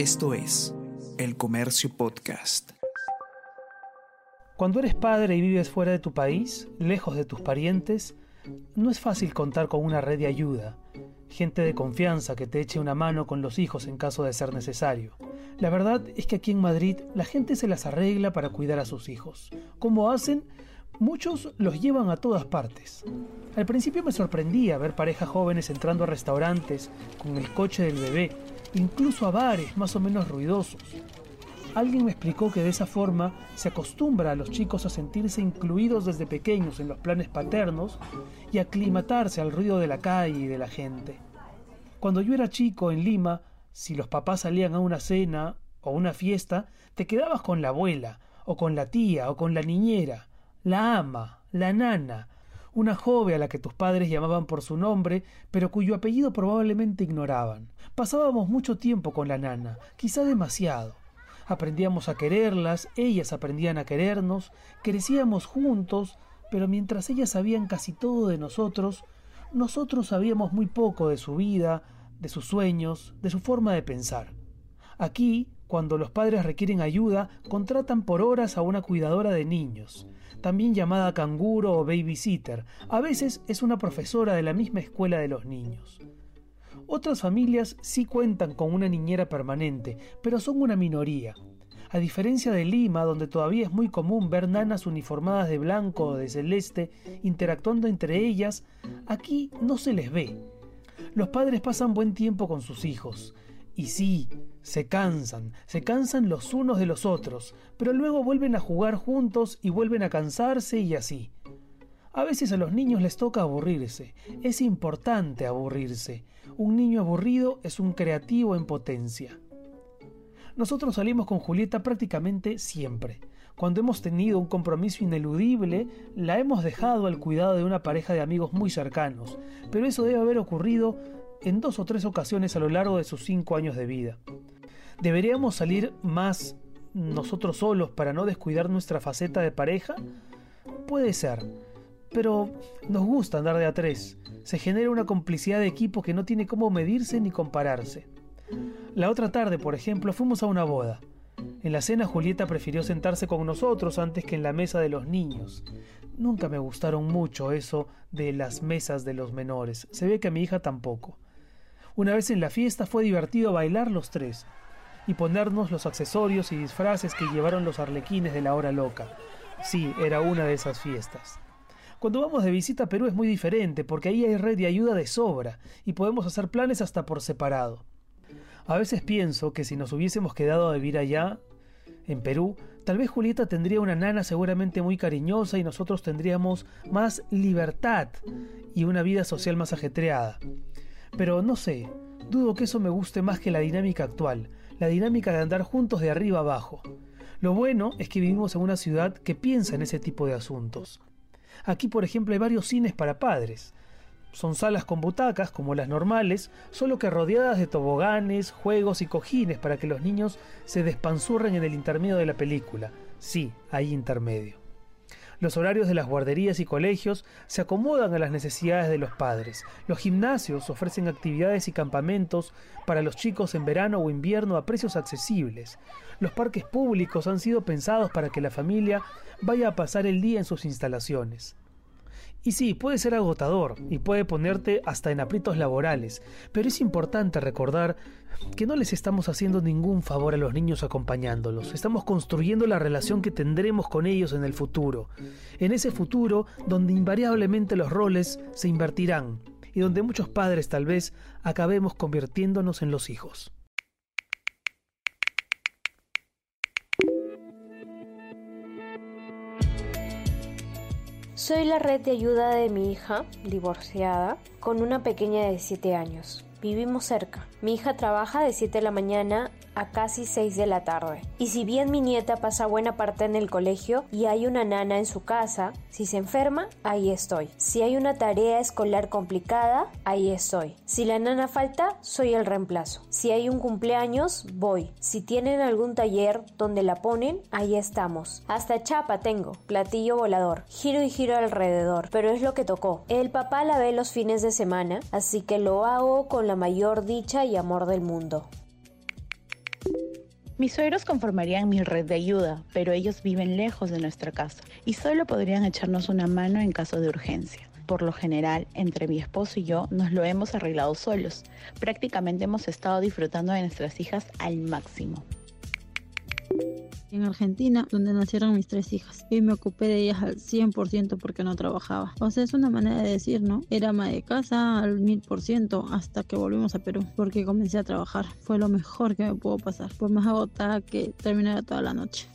Esto es El Comercio Podcast. Cuando eres padre y vives fuera de tu país, lejos de tus parientes, no es fácil contar con una red de ayuda, gente de confianza que te eche una mano con los hijos en caso de ser necesario. La verdad es que aquí en Madrid la gente se las arregla para cuidar a sus hijos. ¿Cómo hacen? Muchos los llevan a todas partes. Al principio me sorprendía ver parejas jóvenes entrando a restaurantes con el coche del bebé, incluso a bares más o menos ruidosos. Alguien me explicó que de esa forma se acostumbra a los chicos a sentirse incluidos desde pequeños en los planes paternos y aclimatarse al ruido de la calle y de la gente. Cuando yo era chico en Lima, si los papás salían a una cena o una fiesta, te quedabas con la abuela, o con la tía, o con la niñera, la ama, la nana, una joven a la que tus padres llamaban por su nombre, pero cuyo apellido probablemente ignoraban. Pasábamos mucho tiempo con la nana, quizá demasiado. Aprendíamos a quererlas, ellas aprendían a querernos, crecíamos juntos, pero mientras ellas sabían casi todo de nosotros, nosotros sabíamos muy poco de su vida, de sus sueños, de su forma de pensar. Aquí, cuando los padres requieren ayuda, contratan por horas a una cuidadora de niños, también llamada canguro o babysitter. A veces es una profesora de la misma escuela de los niños. Otras familias sí cuentan con una niñera permanente, pero son una minoría. A diferencia de Lima, donde todavía es muy común ver nanas uniformadas de blanco o de celeste interactuando entre ellas, aquí no se les ve. Los padres pasan buen tiempo con sus hijos. Y sí, se cansan, se cansan los unos de los otros, pero luego vuelven a jugar juntos y vuelven a cansarse y así. A veces a los niños les toca aburrirse. Es importante aburrirse. Un niño aburrido es un creativo en potencia. Nosotros salimos con Julieta prácticamente siempre. Cuando hemos tenido un compromiso ineludible, la hemos dejado al cuidado de una pareja de amigos muy cercanos, pero eso debe haber ocurrido en dos o tres ocasiones a lo largo de sus cinco años de vida. ¿Deberíamos salir más nosotros solos para no descuidar nuestra faceta de pareja? Puede ser, pero nos gusta andar de a tres. Se genera una complicidad de equipo que no tiene cómo medirse ni compararse. La otra tarde, por ejemplo, fuimos a una boda. En la cena Julieta prefirió sentarse con nosotros antes que en la mesa de los niños. Nunca me gustaron mucho eso de las mesas de los menores. Se ve que a mi hija tampoco. Una vez en la fiesta fue divertido bailar los tres y ponernos los accesorios y disfraces que llevaron los arlequines de la hora loca. Sí, era una de esas fiestas. Cuando vamos de visita a Perú es muy diferente porque ahí hay red de ayuda de sobra y podemos hacer planes hasta por separado. A veces pienso que si nos hubiésemos quedado a vivir allá, en Perú, tal vez Julieta tendría una nana seguramente muy cariñosa y nosotros tendríamos más libertad y una vida social más ajetreada. Pero no sé, dudo que eso me guste más que la dinámica actual, la dinámica de andar juntos de arriba abajo. Lo bueno es que vivimos en una ciudad que piensa en ese tipo de asuntos. Aquí, por ejemplo, hay varios cines para padres. Son salas con butacas, como las normales, solo que rodeadas de toboganes, juegos y cojines para que los niños se despanzurren en el intermedio de la película. Sí, hay intermedio. Los horarios de las guarderías y colegios se acomodan a las necesidades de los padres. Los gimnasios ofrecen actividades y campamentos para los chicos en verano o invierno a precios accesibles. Los parques públicos han sido pensados para que la familia vaya a pasar el día en sus instalaciones. Y sí, puede ser agotador y puede ponerte hasta en aprietos laborales, pero es importante recordar que no les estamos haciendo ningún favor a los niños acompañándolos, estamos construyendo la relación que tendremos con ellos en el futuro, en ese futuro donde invariablemente los roles se invertirán y donde muchos padres tal vez acabemos convirtiéndonos en los hijos. Soy la red de ayuda de mi hija, divorciada, con una pequeña de 7 años. Vivimos cerca. Mi hija trabaja de 7 de la mañana a casi 6 de la tarde. Y si bien mi nieta pasa buena parte en el colegio y hay una nana en su casa, si se enferma, ahí estoy. Si hay una tarea escolar complicada, ahí estoy. Si la nana falta, soy el reemplazo. Si hay un cumpleaños, voy. Si tienen algún taller donde la ponen, ahí estamos. Hasta chapa tengo, platillo volador. Giro y giro alrededor, pero es lo que tocó. El papá la ve los fines de semana, así que lo hago con la mayor dicha y amor del mundo. Mis suegros conformarían mi red de ayuda, pero ellos viven lejos de nuestra casa y solo podrían echarnos una mano en caso de urgencia. Por lo general, entre mi esposo y yo nos lo hemos arreglado solos. Prácticamente hemos estado disfrutando de nuestras hijas al máximo en Argentina, donde nacieron mis tres hijas, y me ocupé de ellas al 100% porque no trabajaba. O sea, es una manera de decir, ¿no? Era ama de casa al 1000% hasta que volvimos a Perú, porque comencé a trabajar. Fue lo mejor que me pudo pasar, por más agotada que terminara toda la noche.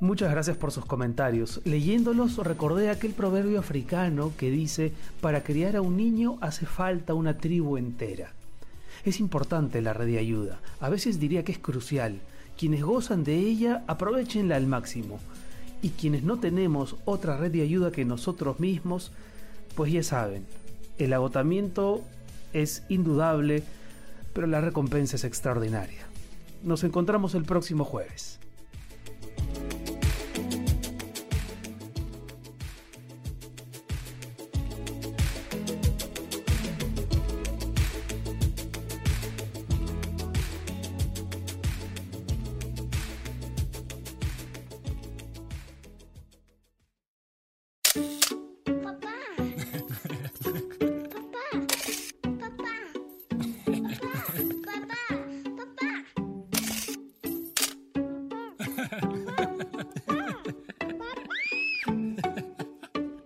Muchas gracias por sus comentarios. Leyéndolos recordé aquel proverbio africano que dice, para criar a un niño hace falta una tribu entera. Es importante la red de ayuda, a veces diría que es crucial. Quienes gozan de ella, aprovechenla al máximo. Y quienes no tenemos otra red de ayuda que nosotros mismos, pues ya saben, el agotamiento es indudable, pero la recompensa es extraordinaria. Nos encontramos el próximo jueves.